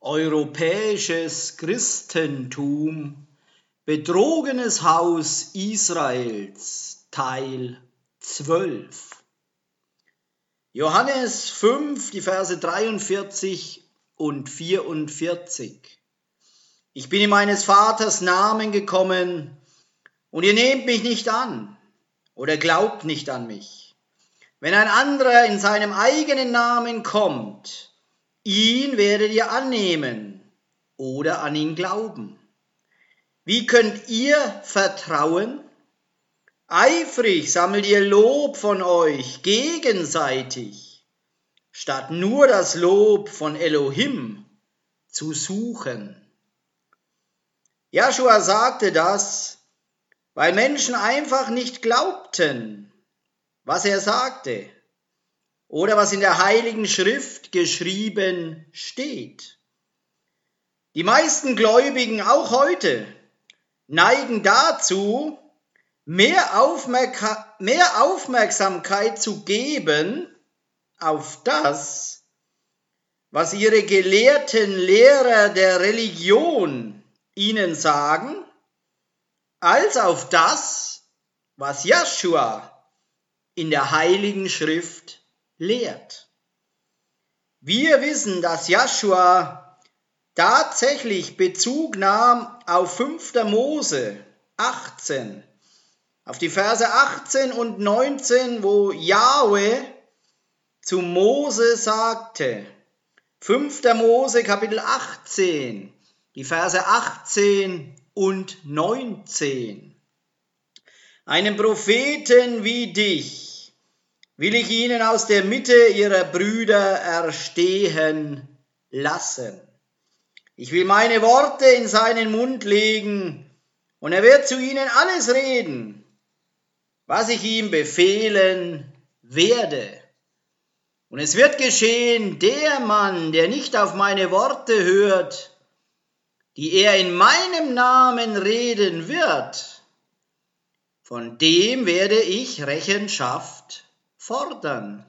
Europäisches Christentum, betrogenes Haus Israels, Teil 12. Johannes 5, die Verse 43 und 44. Ich bin in meines Vaters Namen gekommen, und ihr nehmt mich nicht an oder glaubt nicht an mich. Wenn ein anderer in seinem eigenen Namen kommt, Ihn werdet ihr annehmen oder an ihn glauben. Wie könnt ihr vertrauen? Eifrig sammelt ihr Lob von euch gegenseitig, statt nur das Lob von Elohim zu suchen. Joshua sagte das, weil Menschen einfach nicht glaubten, was er sagte oder was in der Heiligen Schrift geschrieben steht. Die meisten Gläubigen, auch heute, neigen dazu, mehr, Aufmerka mehr Aufmerksamkeit zu geben auf das, was ihre gelehrten Lehrer der Religion ihnen sagen, als auf das, was Joshua in der Heiligen Schrift lehrt. Wir wissen, dass Joshua tatsächlich Bezug nahm auf 5. Mose 18, auf die Verse 18 und 19, wo Yahweh zu Mose sagte, 5. Mose Kapitel 18, die Verse 18 und 19. Einen Propheten wie dich will ich ihnen aus der Mitte ihrer Brüder erstehen lassen. Ich will meine Worte in seinen Mund legen, und er wird zu ihnen alles reden, was ich ihm befehlen werde. Und es wird geschehen, der Mann, der nicht auf meine Worte hört, die er in meinem Namen reden wird, von dem werde ich Rechenschaft fordern.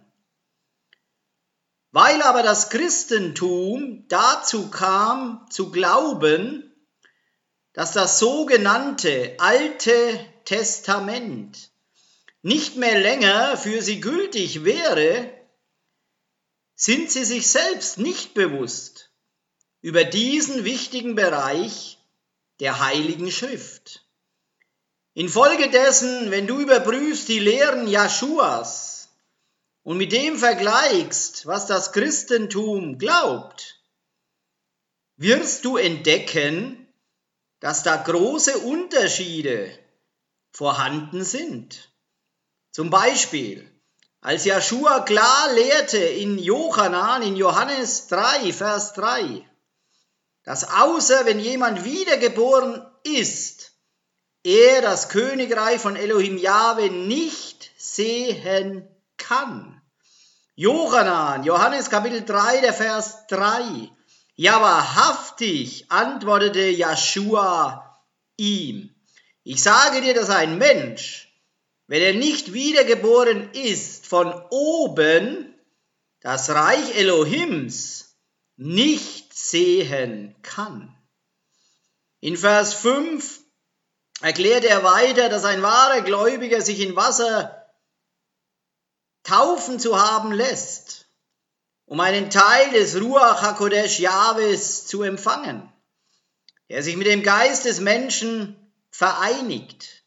Weil aber das Christentum dazu kam, zu glauben, dass das sogenannte Alte Testament nicht mehr länger für sie gültig wäre, sind sie sich selbst nicht bewusst über diesen wichtigen Bereich der Heiligen Schrift. Infolgedessen, wenn du überprüfst die Lehren Jaschuas, und mit dem vergleichst, was das Christentum glaubt, wirst du entdecken, dass da große Unterschiede vorhanden sind. Zum Beispiel, als Joshua klar lehrte in Johannan, in Johannes 3, Vers 3, dass außer wenn jemand wiedergeboren ist, er das Königreich von Elohim Jahwe nicht sehen kann. Johanan, Johannes Kapitel 3, der Vers 3. Ja, wahrhaftig, antwortete Joshua ihm. Ich sage dir, dass ein Mensch, wenn er nicht wiedergeboren ist von oben, das Reich Elohims nicht sehen kann. In Vers 5 erklärt er weiter, dass ein wahrer Gläubiger sich in Wasser taufen zu haben lässt, um einen Teil des Ruach HaKodesh Jahwes zu empfangen, der sich mit dem Geist des Menschen vereinigt,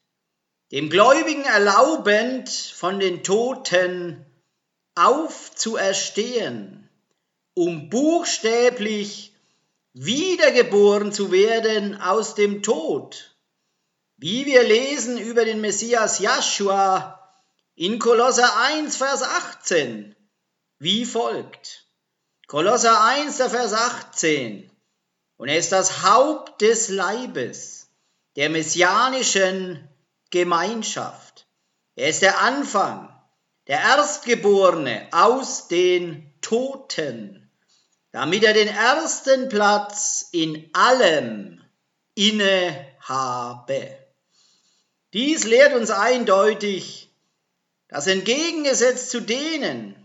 dem Gläubigen erlaubend, von den Toten aufzuerstehen, um buchstäblich wiedergeboren zu werden aus dem Tod, wie wir lesen über den Messias Joshua in Kolosser 1, Vers 18 wie folgt. Kolosser 1, der Vers 18. Und er ist das Haupt des Leibes, der messianischen Gemeinschaft. Er ist der Anfang, der Erstgeborene aus den Toten, damit er den ersten Platz in allem inne habe. Dies lehrt uns eindeutig, das entgegengesetzt zu denen,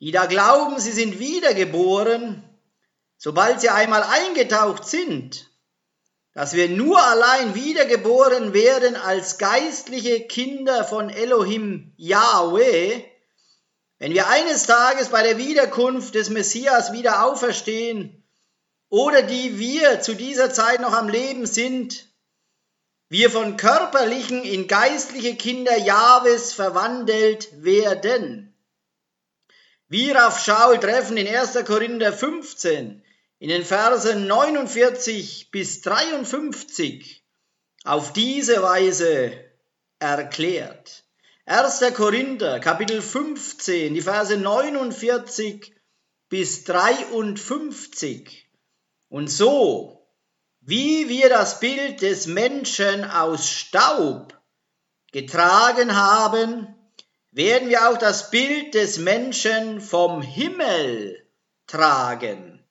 die da glauben, sie sind wiedergeboren, sobald sie einmal eingetaucht sind, dass wir nur allein wiedergeboren werden als geistliche Kinder von Elohim Yahweh, wenn wir eines Tages bei der Wiederkunft des Messias wieder auferstehen oder die wir zu dieser Zeit noch am Leben sind, wir von körperlichen in geistliche Kinder Jahwes verwandelt werden. Wir auf Schaul treffen in 1. Korinther 15 in den Versen 49 bis 53 auf diese Weise erklärt. 1. Korinther Kapitel 15, die Verse 49 bis 53. Und so, wie wir das Bild des Menschen aus Staub getragen haben, werden wir auch das Bild des Menschen vom Himmel tragen.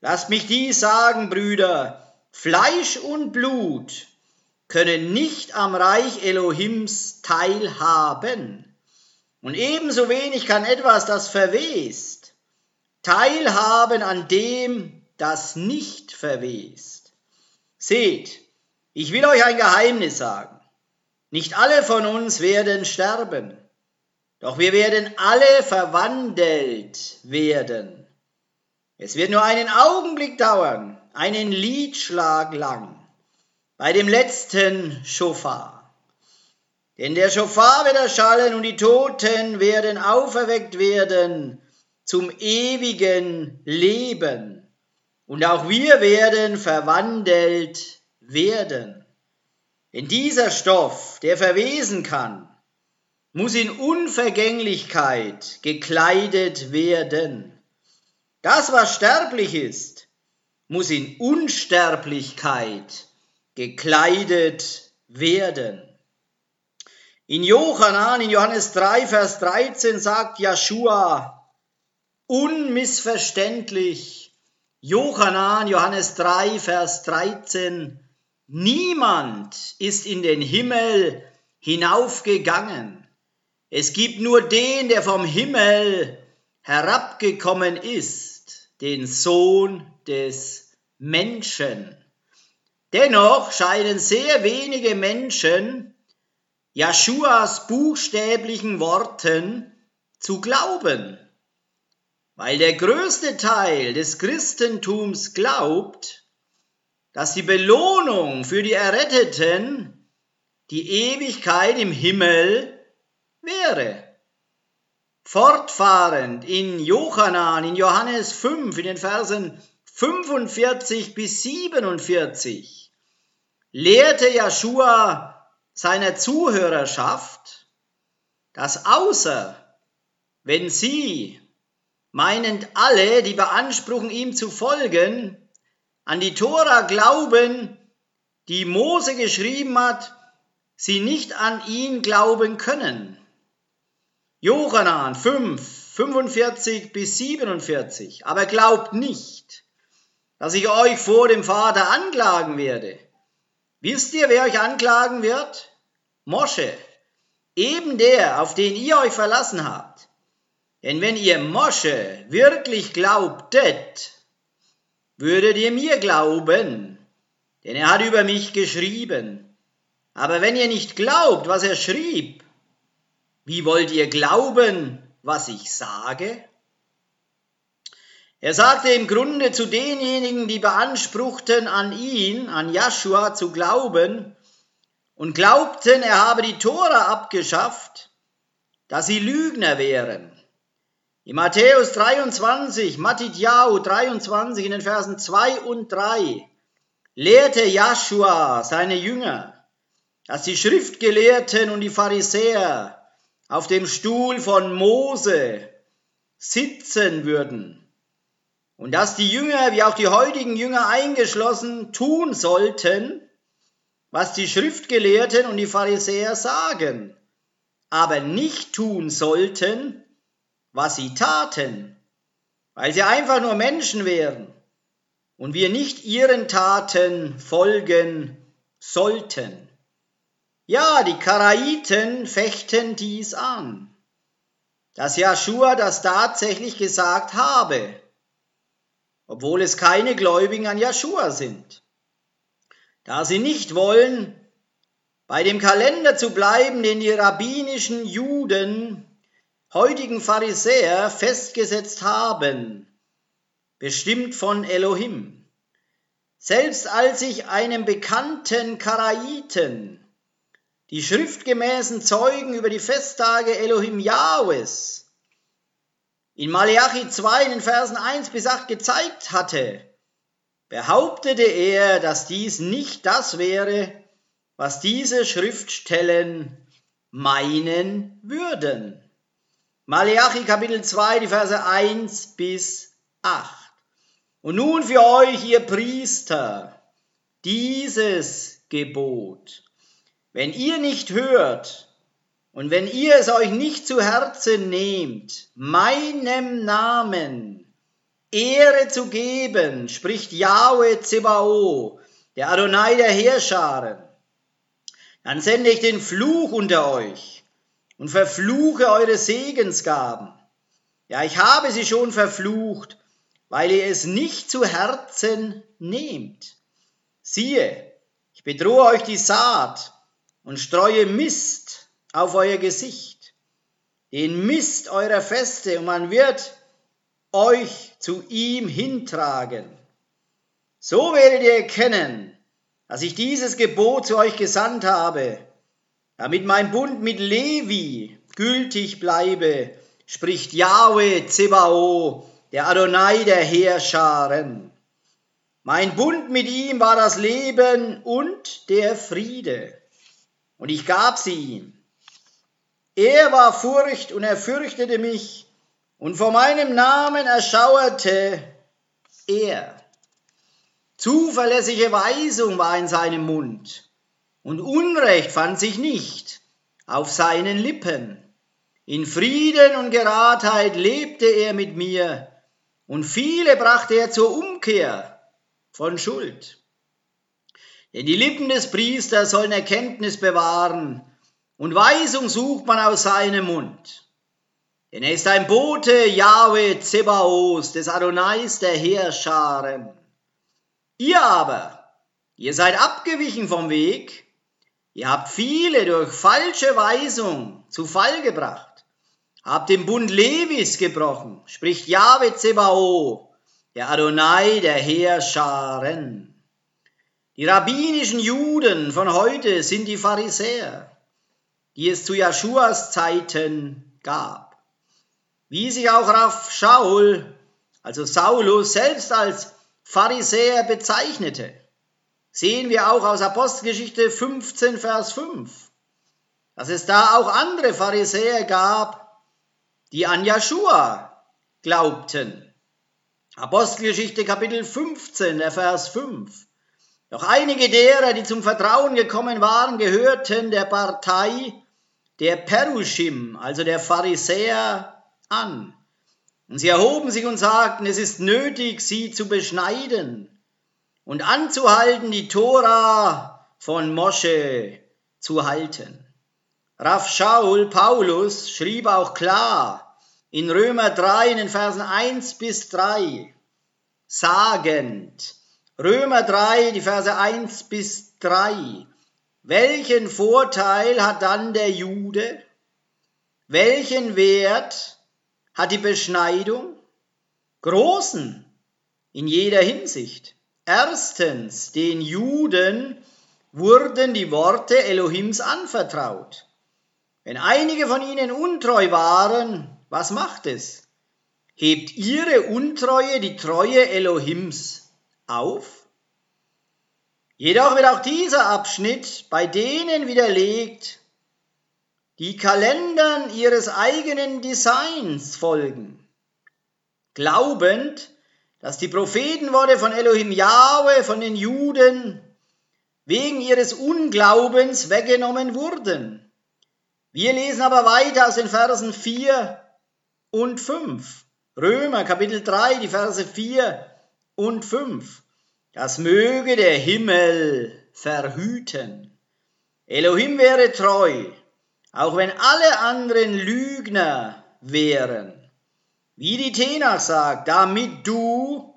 Lasst mich dies sagen, Brüder, Fleisch und Blut können nicht am Reich Elohims teilhaben. Und ebenso wenig kann etwas, das verwest, teilhaben an dem, das nicht verwest. Seht, ich will euch ein Geheimnis sagen. Nicht alle von uns werden sterben, doch wir werden alle verwandelt werden es wird nur einen Augenblick dauern, einen Liedschlag lang, bei dem letzten Schofar. Denn der Schofar wird erschallen und die Toten werden auferweckt werden zum ewigen Leben. Und auch wir werden verwandelt werden. Denn dieser Stoff, der verwesen kann, muss in Unvergänglichkeit gekleidet werden. Das, was sterblich ist, muss in Unsterblichkeit gekleidet werden. In Johannan, in Johannes 3, Vers 13 sagt Joshua unmissverständlich, Johannan, Johannes 3, Vers 13, niemand ist in den Himmel hinaufgegangen. Es gibt nur den, der vom Himmel herabgekommen ist den Sohn des Menschen. Dennoch scheinen sehr wenige Menschen Joshuas buchstäblichen Worten zu glauben, weil der größte Teil des Christentums glaubt, dass die Belohnung für die Erretteten die Ewigkeit im Himmel wäre. Fortfahrend in Johannan, in Johannes 5, in den Versen 45 bis 47, lehrte Joshua seiner Zuhörerschaft, dass außer wenn sie, meinend alle, die beanspruchen, ihm zu folgen, an die Tora glauben, die Mose geschrieben hat, sie nicht an ihn glauben können. Johanan 5, 45 bis 47. Aber glaubt nicht, dass ich euch vor dem Vater anklagen werde. Wisst ihr, wer euch anklagen wird? Mosche, eben der, auf den ihr euch verlassen habt. Denn wenn ihr Mosche wirklich glaubtet, würdet ihr mir glauben, denn er hat über mich geschrieben. Aber wenn ihr nicht glaubt, was er schrieb, wie wollt ihr glauben, was ich sage? Er sagte im Grunde zu denjenigen, die beanspruchten, an ihn, an Joshua zu glauben und glaubten, er habe die Tora abgeschafft, dass sie Lügner wären. In Matthäus 23, Matthäus 23 in den Versen 2 und 3 lehrte Joshua seine Jünger, dass die Schriftgelehrten und die Pharisäer auf dem Stuhl von Mose sitzen würden und dass die Jünger, wie auch die heutigen Jünger eingeschlossen, tun sollten, was die Schriftgelehrten und die Pharisäer sagen, aber nicht tun sollten, was sie taten, weil sie einfach nur Menschen wären und wir nicht ihren Taten folgen sollten. Ja, die Karaiten fechten dies an, dass Joshua das tatsächlich gesagt habe. obwohl es keine Gläubigen an Joshua sind. Da sie nicht wollen, bei dem Kalender zu bleiben, den die rabbinischen Juden, heutigen Pharisäer, festgesetzt haben, bestimmt von Elohim. Selbst als ich einem bekannten Karaiten die schriftgemäßen Zeugen über die Festtage Elohim Jahwes in Malachi 2 in den Versen 1 bis 8 gezeigt hatte, behauptete er, dass dies nicht das wäre, was diese Schriftstellen meinen würden. Malachi Kapitel 2, die Verse 1 bis 8. Und nun für euch, ihr Priester, dieses Gebot. Wenn ihr nicht hört, und wenn ihr es euch nicht zu Herzen nehmt, meinem Namen Ehre zu geben, spricht Yahweh Zebao, der Adonai der Heerscharen, dann sende ich den Fluch unter euch und verfluche eure Segensgaben. Ja, ich habe sie schon verflucht, weil ihr es nicht zu Herzen nehmt. Siehe, ich bedrohe euch die Saat und streue Mist auf euer Gesicht, den Mist eurer Feste, und man wird euch zu ihm hintragen. So werdet ihr erkennen, dass ich dieses Gebot zu euch gesandt habe, damit mein Bund mit Levi gültig bleibe, spricht Yahweh Zebao, der Adonai der Heerscharen. Mein Bund mit ihm war das Leben und der Friede, und ich gab sie ihm. Er war Furcht und er fürchtete mich, und vor meinem Namen erschauerte er. Zuverlässige Weisung war in seinem Mund, und Unrecht fand sich nicht auf seinen Lippen. In Frieden und Geradheit lebte er mit mir, und viele brachte er zur Umkehr von Schuld. Denn die Lippen des Priesters sollen Erkenntnis bewahren, und Weisung sucht man aus seinem Mund. Denn er ist ein Bote Yahweh Zebaos, des Adonais der Heerscharen. Ihr aber, ihr seid abgewichen vom Weg, ihr habt viele durch falsche Weisung zu Fall gebracht, habt den Bund Levis gebrochen, spricht Yahweh Zebao, der Adonai der Heerscharen. Die rabbinischen Juden von heute sind die Pharisäer die es zu Jeschuas Zeiten gab. Wie sich auch Raff Shaul, also Saulus, selbst als Pharisäer bezeichnete, sehen wir auch aus Apostelgeschichte 15, Vers 5, dass es da auch andere Pharisäer gab, die an Jeschua glaubten. Apostelgeschichte Kapitel 15, der Vers 5. Doch einige derer, die zum Vertrauen gekommen waren, gehörten der Partei der Perushim, also der Pharisäer, an. Und sie erhoben sich und sagten, es ist nötig, sie zu beschneiden und anzuhalten, die Tora von Mosche zu halten. Raff Shaul Paulus schrieb auch klar in Römer 3 in den Versen 1 bis 3, sagend, Römer 3, die Verse 1 bis 3, welchen Vorteil hat dann der Jude? Welchen Wert hat die Beschneidung? Großen in jeder Hinsicht. Erstens, den Juden wurden die Worte Elohims anvertraut. Wenn einige von ihnen untreu waren, was macht es? Hebt ihre Untreue die Treue Elohims auf? Jedoch wird auch dieser Abschnitt bei denen widerlegt, die Kalendern ihres eigenen Designs folgen, glaubend, dass die Prophetenworte von Elohim Yahweh von den Juden wegen ihres Unglaubens weggenommen wurden. Wir lesen aber weiter aus den Versen 4 und 5. Römer Kapitel 3, die Verse 4 und 5. Das möge der Himmel verhüten. Elohim wäre treu, auch wenn alle anderen Lügner wären. Wie die Tenach sagt, damit du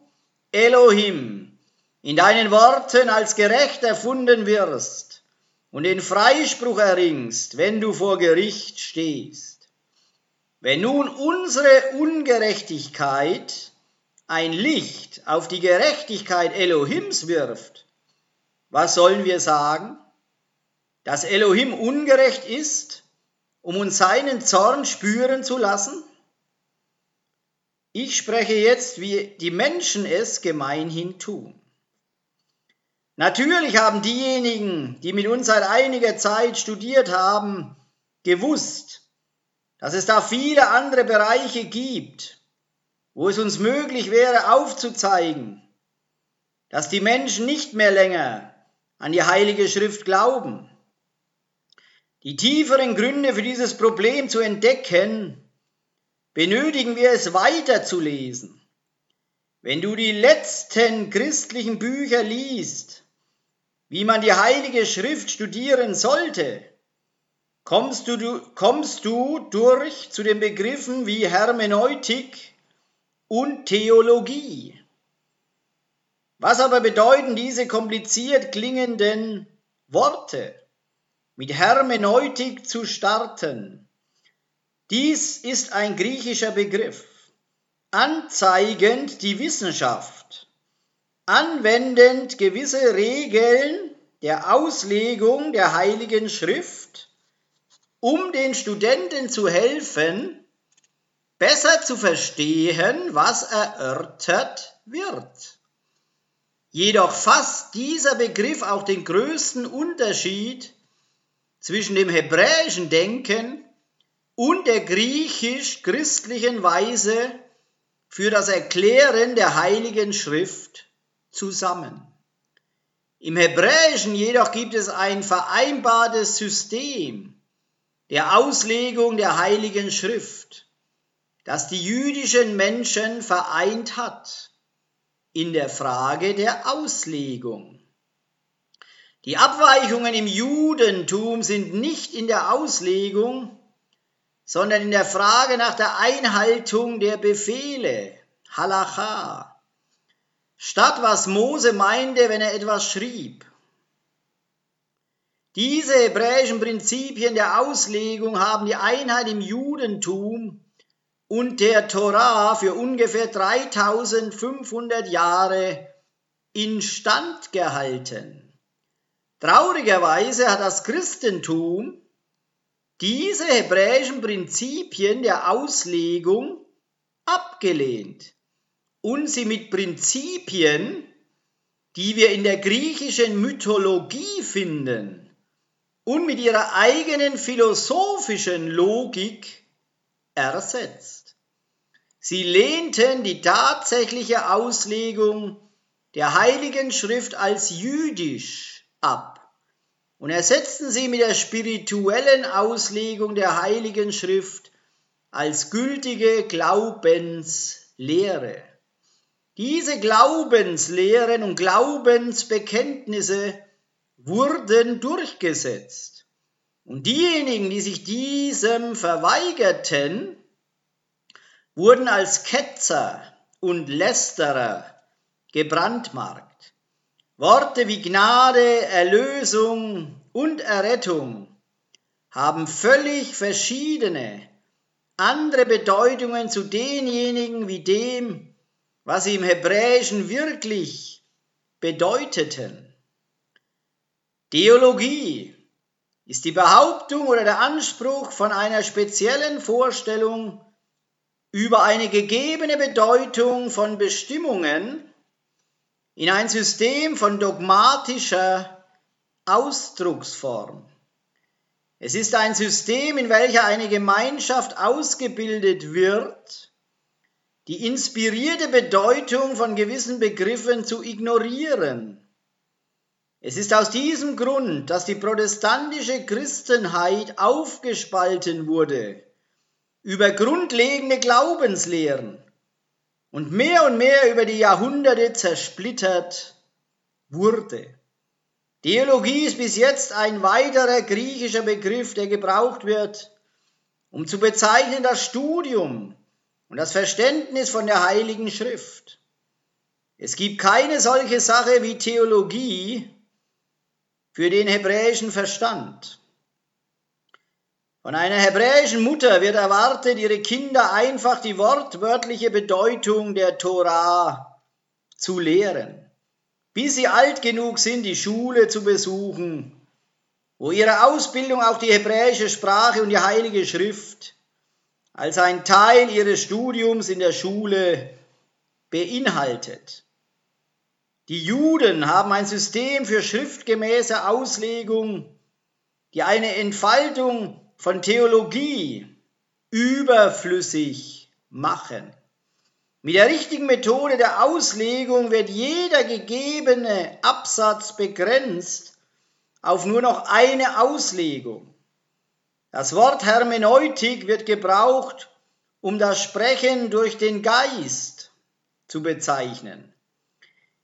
Elohim, in deinen Worten als gerecht erfunden wirst und den Freispruch erringst, wenn du vor Gericht stehst. Wenn nun unsere Ungerechtigkeit ein Licht auf die Gerechtigkeit Elohims wirft, was sollen wir sagen? Dass Elohim ungerecht ist, um uns seinen Zorn spüren zu lassen? Ich spreche jetzt, wie die Menschen es gemeinhin tun. Natürlich haben diejenigen, die mit uns seit einiger Zeit studiert haben, gewusst, dass es da viele andere Bereiche gibt, wo es uns möglich wäre aufzuzeigen, dass die Menschen nicht mehr länger an die Heilige Schrift glauben. Die tieferen Gründe für dieses Problem zu entdecken, benötigen wir es weiterzulesen. Wenn du die letzten christlichen Bücher liest, wie man die Heilige Schrift studieren sollte, kommst du, kommst du durch zu den Begriffen wie Hermeneutik und Theologie. Was aber bedeuten diese kompliziert klingenden Worte? Mit Hermeneutik zu starten dies ist ein griechischer Begriff, anzeigend die Wissenschaft, anwendend gewisse Regeln der Auslegung der Heiligen Schrift, um den Studenten zu helfen, besser zu verstehen, was erörtert wird. Jedoch fasst dieser Begriff auch den größten Unterschied zwischen dem hebräischen Denken und der griechisch-christlichen Weise für das Erklären der Heiligen Schrift zusammen. Im Hebräischen jedoch gibt es ein vereinbartes System der Auslegung der Heiligen Schrift, das die jüdischen Menschen vereint hat in der Frage der Auslegung. Die Abweichungen im Judentum sind nicht in der Auslegung, sondern in der Frage nach der Einhaltung der Befehle, Halacha, statt was Mose meinte, wenn er etwas schrieb. Diese hebräischen Prinzipien der Auslegung haben die Einheit im Judentum und der Torah für ungefähr 3500 Jahre instand gehalten. Traurigerweise hat das Christentum diese hebräischen Prinzipien der Auslegung abgelehnt und sie mit Prinzipien, die wir in der griechischen Mythologie finden und mit ihrer eigenen philosophischen Logik ersetzt. Sie lehnten die tatsächliche Auslegung der Heiligen Schrift als jüdisch ab und ersetzten sie mit der spirituellen Auslegung der Heiligen Schrift als gültige Glaubenslehre. Diese Glaubenslehren und Glaubensbekenntnisse wurden durchgesetzt. Und diejenigen, die sich diesem verweigerten, wurden als Ketzer und Lästerer gebrandmarkt. Worte wie Gnade, Erlösung und Errettung haben völlig verschiedene, andere Bedeutungen zu denjenigen wie dem, was sie im Hebräischen wirklich bedeuteten. Theologie ist die Behauptung oder der Anspruch von einer speziellen Vorstellung über eine gegebene Bedeutung von Bestimmungen, in ein System von dogmatischer Ausdrucksform. Es ist ein System, in welcher eine Gemeinschaft ausgebildet wird, die inspirierte Bedeutung von gewissen Begriffen zu ignorieren. Es ist aus diesem Grund, dass die protestantische Christenheit aufgespalten wurde über grundlegende Glaubenslehren und mehr und mehr über die Jahrhunderte zersplittert wurde. Theologie ist bis jetzt ein weiterer griechischer Begriff, der gebraucht wird, um zu bezeichnen das Studium und das Verständnis von der Heiligen Schrift. Es gibt keine solche Sache wie Theologie für den hebräischen Verstand. Von einer hebräischen Mutter wird erwartet, ihre Kinder einfach die wortwörtliche Bedeutung der Torah zu lehren, bis sie alt genug sind, die Schule zu besuchen, wo ihre Ausbildung auch die hebräische Sprache und die heilige Schrift als ein Teil ihres Studiums in der Schule beinhaltet. Die Juden haben ein System für schriftgemäße Auslegung, die eine Entfaltung von Theologie überflüssig machen. Mit der richtigen Methode der Auslegung wird jeder gegebene Absatz begrenzt auf nur noch eine Auslegung. Das Wort Hermeneutik wird gebraucht, um das Sprechen durch den Geist zu bezeichnen.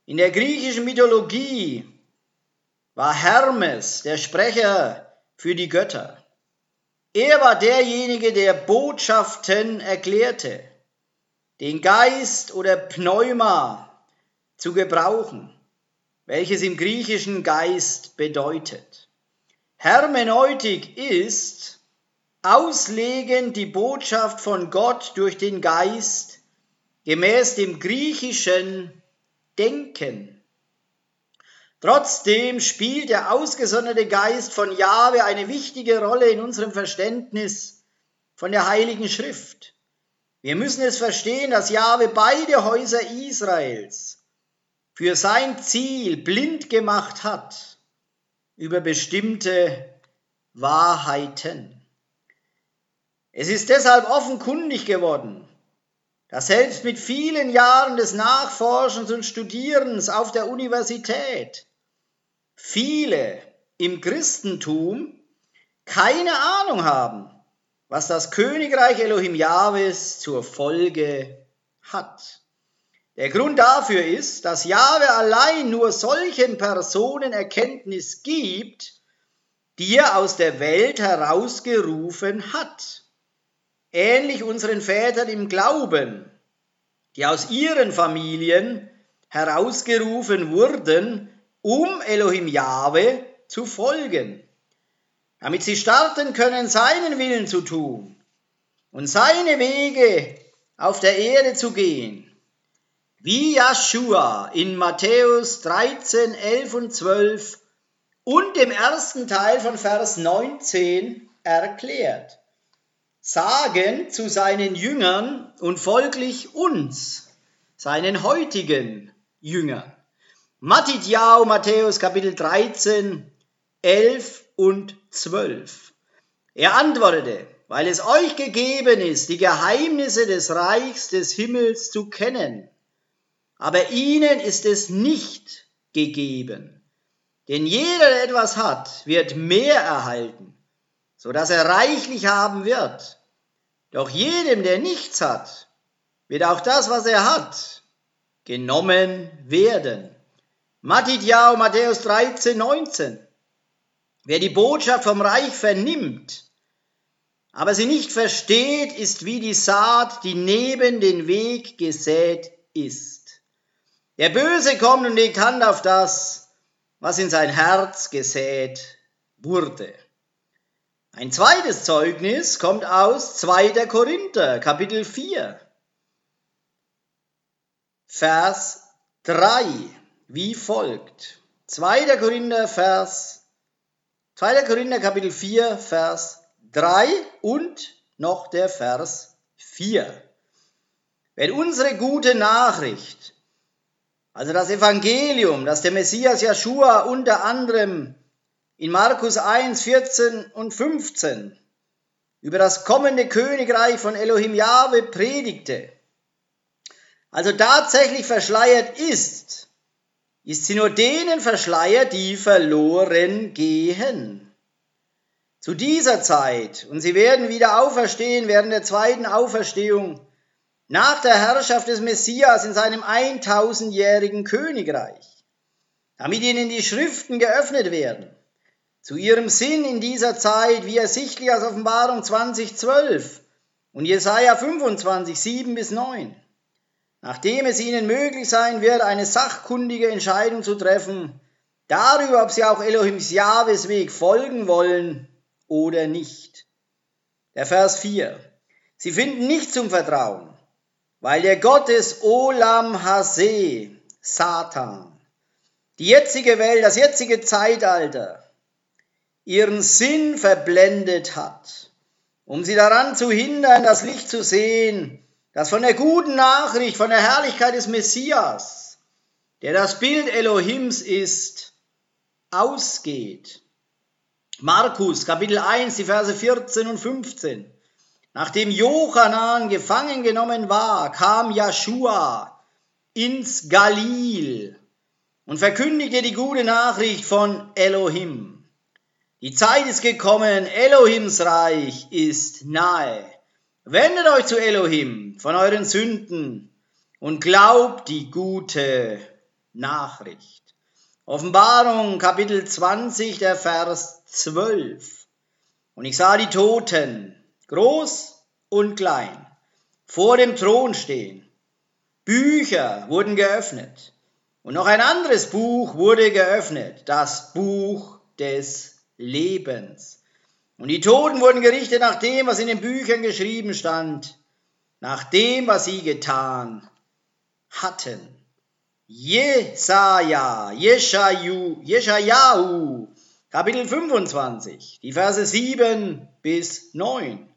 In der griechischen Mythologie war Hermes der Sprecher für die Götter. Er war derjenige, der Botschaften erklärte, den Geist oder Pneuma zu gebrauchen, welches im griechischen Geist bedeutet. Hermeneutik ist auslegen die Botschaft von Gott durch den Geist gemäß dem griechischen Denken. Trotzdem spielt der ausgesonderte Geist von Jahwe eine wichtige Rolle in unserem Verständnis von der Heiligen Schrift. Wir müssen es verstehen, dass Jahwe beide Häuser Israels für sein Ziel blind gemacht hat über bestimmte Wahrheiten. Es ist deshalb offenkundig geworden, dass selbst mit vielen Jahren des Nachforschens und Studierens auf der Universität viele im Christentum keine Ahnung haben, was das Königreich Elohim Jahwes zur Folge hat. Der Grund dafür ist, dass Jahwe allein nur solchen Personen Erkenntnis gibt, die er aus der Welt herausgerufen hat. Ähnlich unseren Vätern im Glauben, die aus ihren Familien herausgerufen wurden, um Elohim Jahwe zu folgen, damit sie starten können, seinen Willen zu tun und seine Wege auf der Erde zu gehen. Wie Joshua in Matthäus 13, 11 und 12 und dem ersten Teil von Vers 19 erklärt. Sagen zu seinen Jüngern und folglich uns, seinen heutigen Jüngern. Matidjau, Matthäus Kapitel 13, 11 und 12. Er antwortete, weil es euch gegeben ist, die Geheimnisse des Reichs des Himmels zu kennen, aber ihnen ist es nicht gegeben. Denn jeder, der etwas hat, wird mehr erhalten, so dass er reichlich haben wird. Doch jedem, der nichts hat, wird auch das, was er hat, genommen werden. Matthäus, Matthäus 13, 19. Wer die Botschaft vom Reich vernimmt, aber sie nicht versteht, ist wie die Saat, die neben den Weg gesät ist. Der Böse kommt und legt Hand auf das, was in sein Herz gesät wurde. Ein zweites Zeugnis kommt aus 2. Korinther, Kapitel 4, Vers 3 wie folgt. 2. Korinther Vers 2. Korinther Kapitel 4 Vers 3 und noch der Vers 4. Wenn unsere gute Nachricht, also das Evangelium, das der Messias Joshua unter anderem in Markus 1, 14 und 15 über das kommende Königreich von Elohim Jahwe predigte, also tatsächlich verschleiert ist, ist sie nur denen verschleiert, die verloren gehen. Zu dieser Zeit, und sie werden wieder auferstehen während der zweiten Auferstehung, nach der Herrschaft des Messias in seinem 1000-jährigen Königreich, damit ihnen die Schriften geöffnet werden, zu ihrem Sinn in dieser Zeit, wie ersichtlich aus Offenbarung 2012 und Jesaja 25, 7 bis 9. nachdem es ihnen möglich sein wird, eine sachkundige Entscheidung zu treffen, darüber, ob sie auch Elohims Jahwes Weg folgen wollen oder nicht. Der Vers 4. Sie finden nicht zum Vertrauen, weil der Gott des Olam Hase, Satan, die jetzige Welt, das jetzige Zeitalter, ihren Sinn verblendet hat, um sie daran zu hindern, das Licht zu sehen, das von der guten Nachricht, von der Herrlichkeit des Messias, der das Bild Elohims ist, ausgeht. Markus Kapitel 1, die Verse 14 und 15. Nachdem Jochanan gefangen genommen war, kam Joshua ins Galil und verkündigte die gute Nachricht von Elohim. Die Zeit ist gekommen, Elohims Reich ist nahe. Wendet euch zu Elohim von euren Sünden und glaubt die gute Nachricht. Offenbarung Kapitel 20, der Vers 12. Und ich sah die Toten, groß und klein, vor dem Thron stehen. Bücher wurden geöffnet. Und noch ein anderes Buch wurde geöffnet, das Buch des Lebens. Und die Toten wurden gerichtet nach dem, was in den Büchern geschrieben stand, nach dem, was sie getan hatten. Jesaja, Jeschaju, Jeschajahu, Kapitel 25, die Verse 7 bis 9.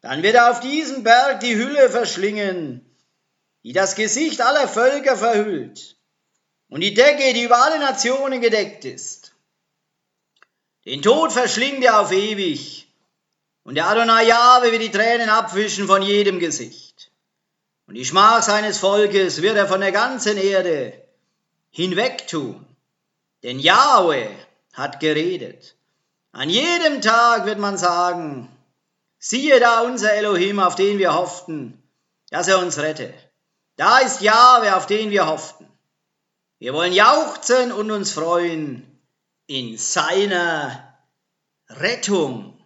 Dann wird er auf diesem Berg die Hülle verschlingen, die das Gesicht aller Völker verhüllt, und die Decke, die über alle Nationen gedeckt ist. Den Tod verschlingt er auf ewig, und der Adonai Jahwe wird die Tränen abwischen von jedem Gesicht. Und die Schmach seines Volkes wird er von der ganzen Erde hinwegtun. Denn Jahwe hat geredet. An jedem Tag wird man sagen, siehe da unser Elohim, auf den wir hofften, dass er uns rette. Da ist Jahwe, auf den wir hofften. Wir wollen jauchzen und uns freuen in seiner Rettung.